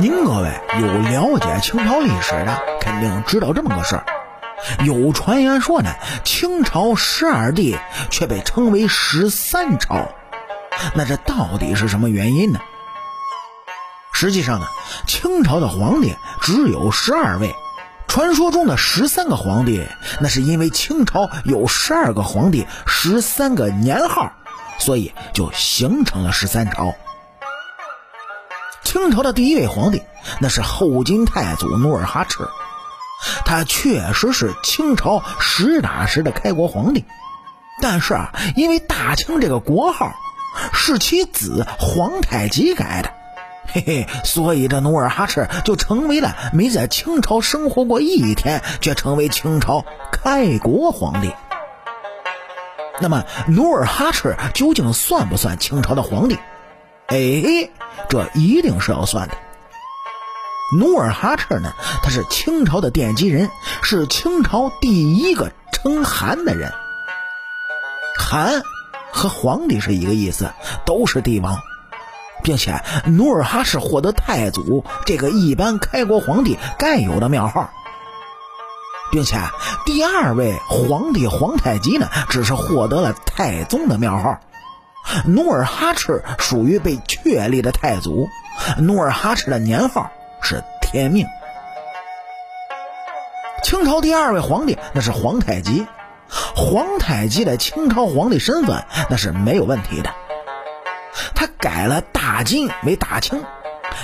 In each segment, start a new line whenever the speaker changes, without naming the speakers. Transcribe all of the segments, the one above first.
您各位有了解清朝历史的，肯定知道这么个事儿。有传言说呢，清朝十二帝却被称为十三朝，那这到底是什么原因呢？实际上呢，清朝的皇帝只有十二位，传说中的十三个皇帝，那是因为清朝有十二个皇帝，十三个年号，所以就形成了十三朝。清朝的第一位皇帝，那是后金太祖努尔哈赤。他确实是清朝实打实的开国皇帝，但是啊，因为大清这个国号是其子皇太极改的，嘿嘿，所以这努尔哈赤就成为了没在清朝生活过一天，却成为清朝开国皇帝。那么，努尔哈赤究竟算不算清朝的皇帝？哎，这一定是要算的。努尔哈赤呢，他是清朝的奠基人，是清朝第一个称汗的人。汗和皇帝是一个意思，都是帝王，并且努尔哈赤获得太祖这个一般开国皇帝该有的庙号，并且第二位皇帝皇太极呢，只是获得了太宗的庙号。努尔哈赤属于被确立的太祖，努尔哈赤的年号。是天命。清朝第二位皇帝那是皇太极，皇太极的清朝皇帝身份那是没有问题的。他改了大金为大清，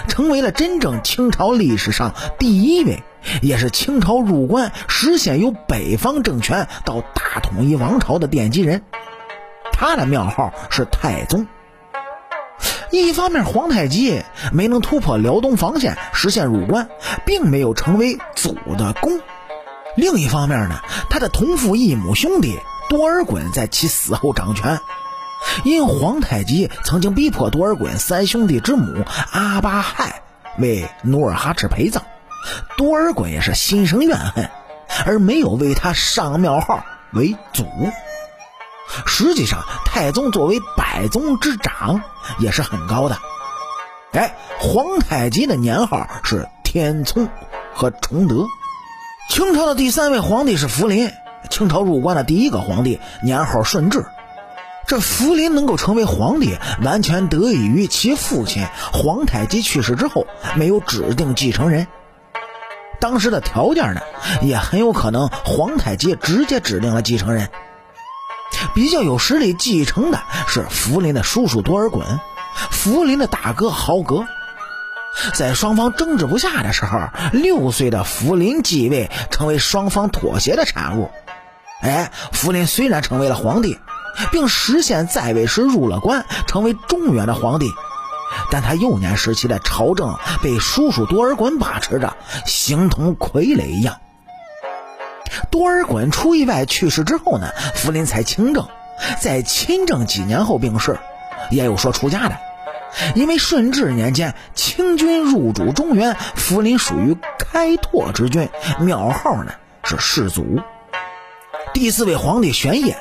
成为了真正清朝历史上第一位，也是清朝入关实现由北方政权到大统一王朝的奠基人。他的庙号是太宗。一方面，皇太极没能突破辽东防线，实现入关，并没有成为祖的功；另一方面呢，他的同父异母兄弟多尔衮在其死后掌权，因皇太极曾经逼迫多尔衮三兄弟之母阿巴亥为努尔哈赤陪葬，多尔衮也是心生怨恨，而没有为他上庙号为祖。实际上，太宗作为百宗之长，也是很高的。哎，皇太极的年号是天聪和崇德。清朝的第三位皇帝是福临，清朝入关的第一个皇帝，年号顺治。这福临能够成为皇帝，完全得益于其父亲皇太极去世之后没有指定继承人。当时的条件呢，也很有可能皇太极直接指定了继承人。比较有实力继承的是福临的叔叔多尔衮，福临的大哥豪格。在双方争执不下的时候，六岁的福临继位，成为双方妥协的产物。哎，福临虽然成为了皇帝，并实现在位时入了关，成为中原的皇帝，但他幼年时期的朝政被叔叔多尔衮把持着，形同傀儡一样。多尔衮出意外去世之后呢，福临才亲政，在亲政几年后病逝，也有说出家的。因为顺治年间清军入主中原，福临属于开拓之军，庙号呢是世祖。第四位皇帝玄烨，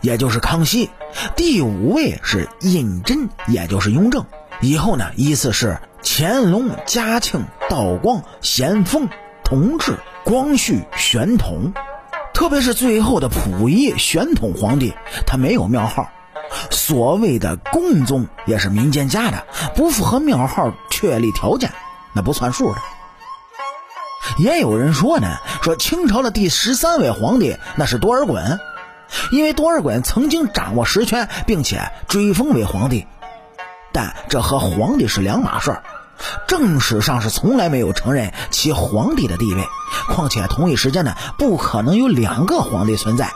也就是康熙；第五位是胤禛，也就是雍正。以后呢，依次是乾隆、嘉庆、道光、咸丰、同治。光绪、宣统，特别是最后的溥仪宣统皇帝，他没有庙号。所谓的共宗也是民间加的，不符合庙号确立条件，那不算数的。也有人说呢，说清朝的第十三位皇帝那是多尔衮，因为多尔衮曾经掌握实权，并且追封为皇帝，但这和皇帝是两码事儿。正史上是从来没有承认其皇帝的地位，况且同一时间呢，不可能有两个皇帝存在。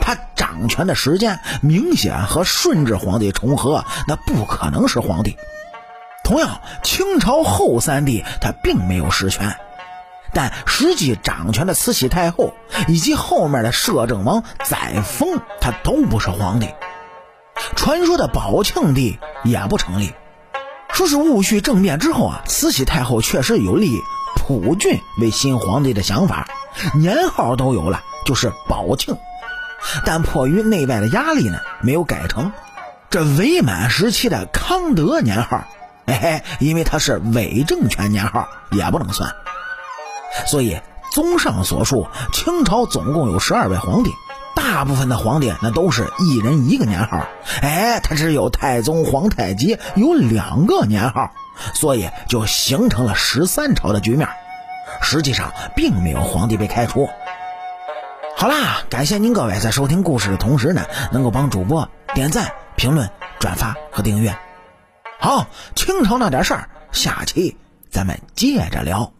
他掌权的时间明显和顺治皇帝重合，那不可能是皇帝。同样，清朝后三帝他并没有实权，但实际掌权的慈禧太后以及后面的摄政王载沣，他都不是皇帝。传说的宝庆帝也不成立。说是戊戌政变之后啊，慈禧太后确实有立溥俊为新皇帝的想法，年号都有了，就是宝庆，但迫于内外的压力呢，没有改成。这伪满时期的康德年号哎，因为他是伪政权年号，也不能算。所以，综上所述，清朝总共有十二位皇帝，大部分的皇帝那都是一人一个年号。哎，他只有太宗皇太极有两个年号，所以就形成了十三朝的局面。实际上，并没有皇帝被开除。好啦，感谢您各位在收听故事的同时呢，能够帮主播点赞、评论、转发和订阅。好，清朝那点事儿，下期咱们接着聊。